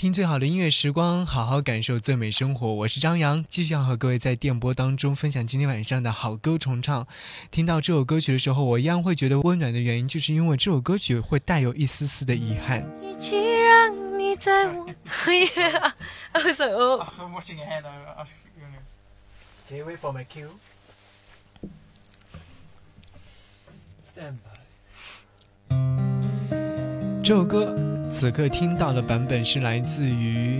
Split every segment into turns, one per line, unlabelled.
听最好的音乐时光，好好感受最美生活。我是张扬，继续要和各位在电波当中分享今天晚上的好歌重唱。听到这首歌曲的时候，我一样会觉得温暖的原因，就是因为这首歌曲会带有一丝丝的遗憾。
让你在我
这首歌此刻听到的版本是来自于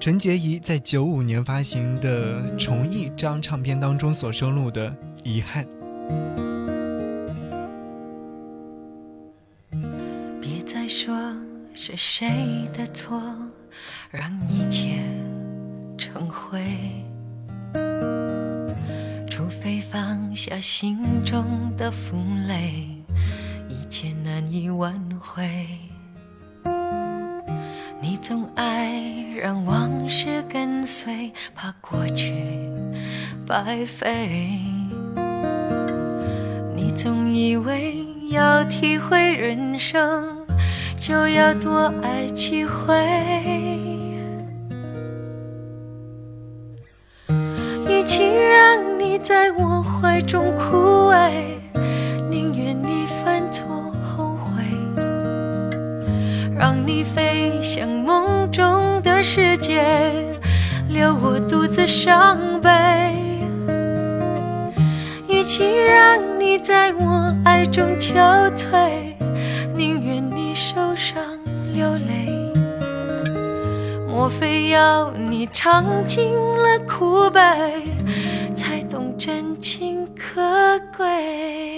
陈洁仪在九五年发行的《重忆》这张唱片当中所收录的《遗憾》。
别再说是谁的错，让一切成灰。除非放下心中的负累。一切难以挽回，你总爱让往事跟随，怕过去白费。你总以为要体会人生，就要多爱几回。与其让你在我怀中枯萎，你飞向梦中的世界，留我独自伤悲。与其让你在我爱中憔悴，宁愿你受伤流泪。莫非要你尝尽了苦悲，才懂真情可贵？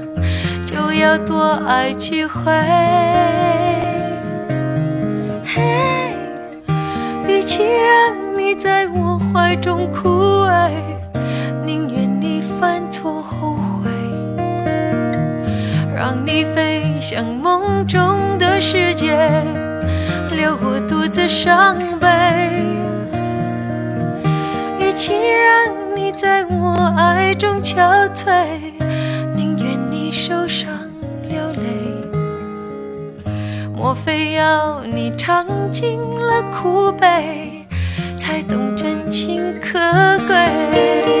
要多爱几回。嘿，与其让你在我怀中枯萎，宁愿你犯错后悔。让你飞向梦中的世界，留我独自伤悲。与其让你在我爱中憔悴。宁愿你受伤莫非要你尝尽了苦悲，才懂真情可贵？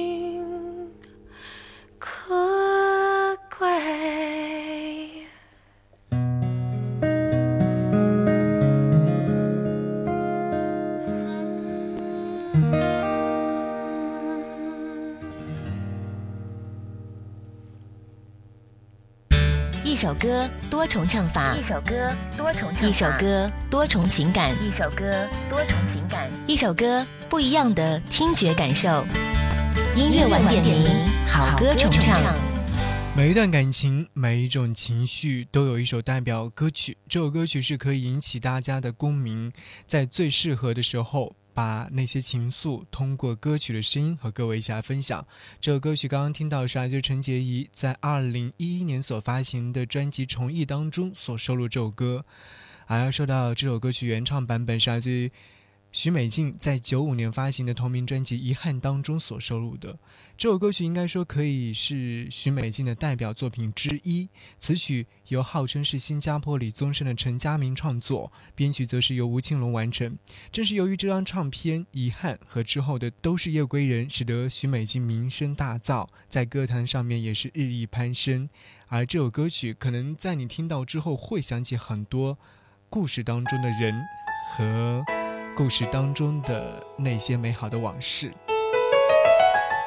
一首歌多重唱法，
一首歌多重唱法，
一首歌多重情感，
一首歌多重情感，
一首歌不一样的听觉感受。音乐晚点名，好歌重唱。
每一段感情，每一种情绪，都有一首代表歌曲。这首歌曲是可以引起大家的共鸣，在最适合的时候，把那些情愫通过歌曲的声音和各位一起来分享。这首歌曲刚刚听到是来自于陈洁仪在二零一一年所发行的专辑《重忆》当中所收录这首歌。还要说到这首歌曲原唱版本是来自于。许美静在九五年发行的同名专辑《遗憾》当中所收录的这首歌曲，应该说可以是许美静的代表作品之一。此曲由号称是新加坡李宗盛的陈家明创作，编曲则是由吴庆隆完成。正是由于这张唱片《遗憾》和之后的《都是夜归人》，使得许美静名声大噪，在歌坛上面也是日益攀升。而这首歌曲，可能在你听到之后，会想起很多故事当中的人和。故事当中的那些美好的往事，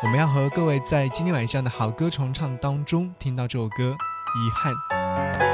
我们要和各位在今天晚上的好歌重唱当中听到这首歌，遗憾。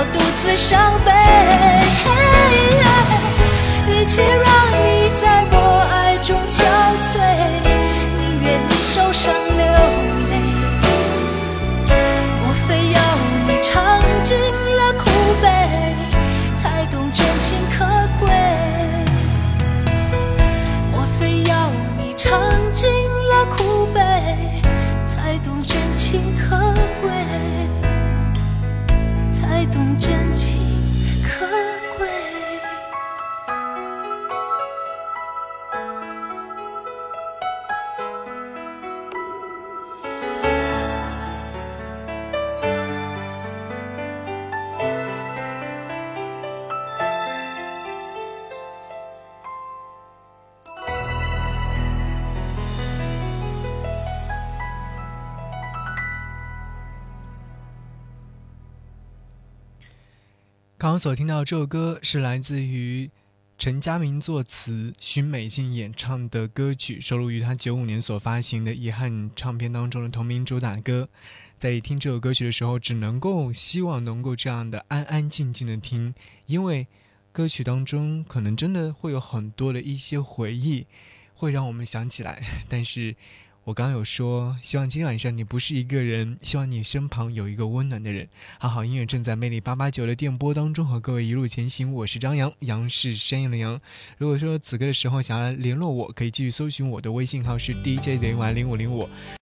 我独自伤悲。与其让你
刚刚所听到这首歌是来自于陈佳明作词、许美静演唱的歌曲，收录于他九五年所发行的《遗憾》唱片当中的同名主打歌。在听这首歌曲的时候，只能够希望能够这样的安安静静的听，因为歌曲当中可能真的会有很多的一些回忆，会让我们想起来。但是。我刚有说，希望今晚上你不是一个人，希望你身旁有一个温暖的人。好好音乐正在魅力八八九的电波当中和各位一路前行，我是张扬，杨是山羊的羊。如果说此刻的时候想要联络我，可以继续搜寻我的微信号是 DJZY 零五零五。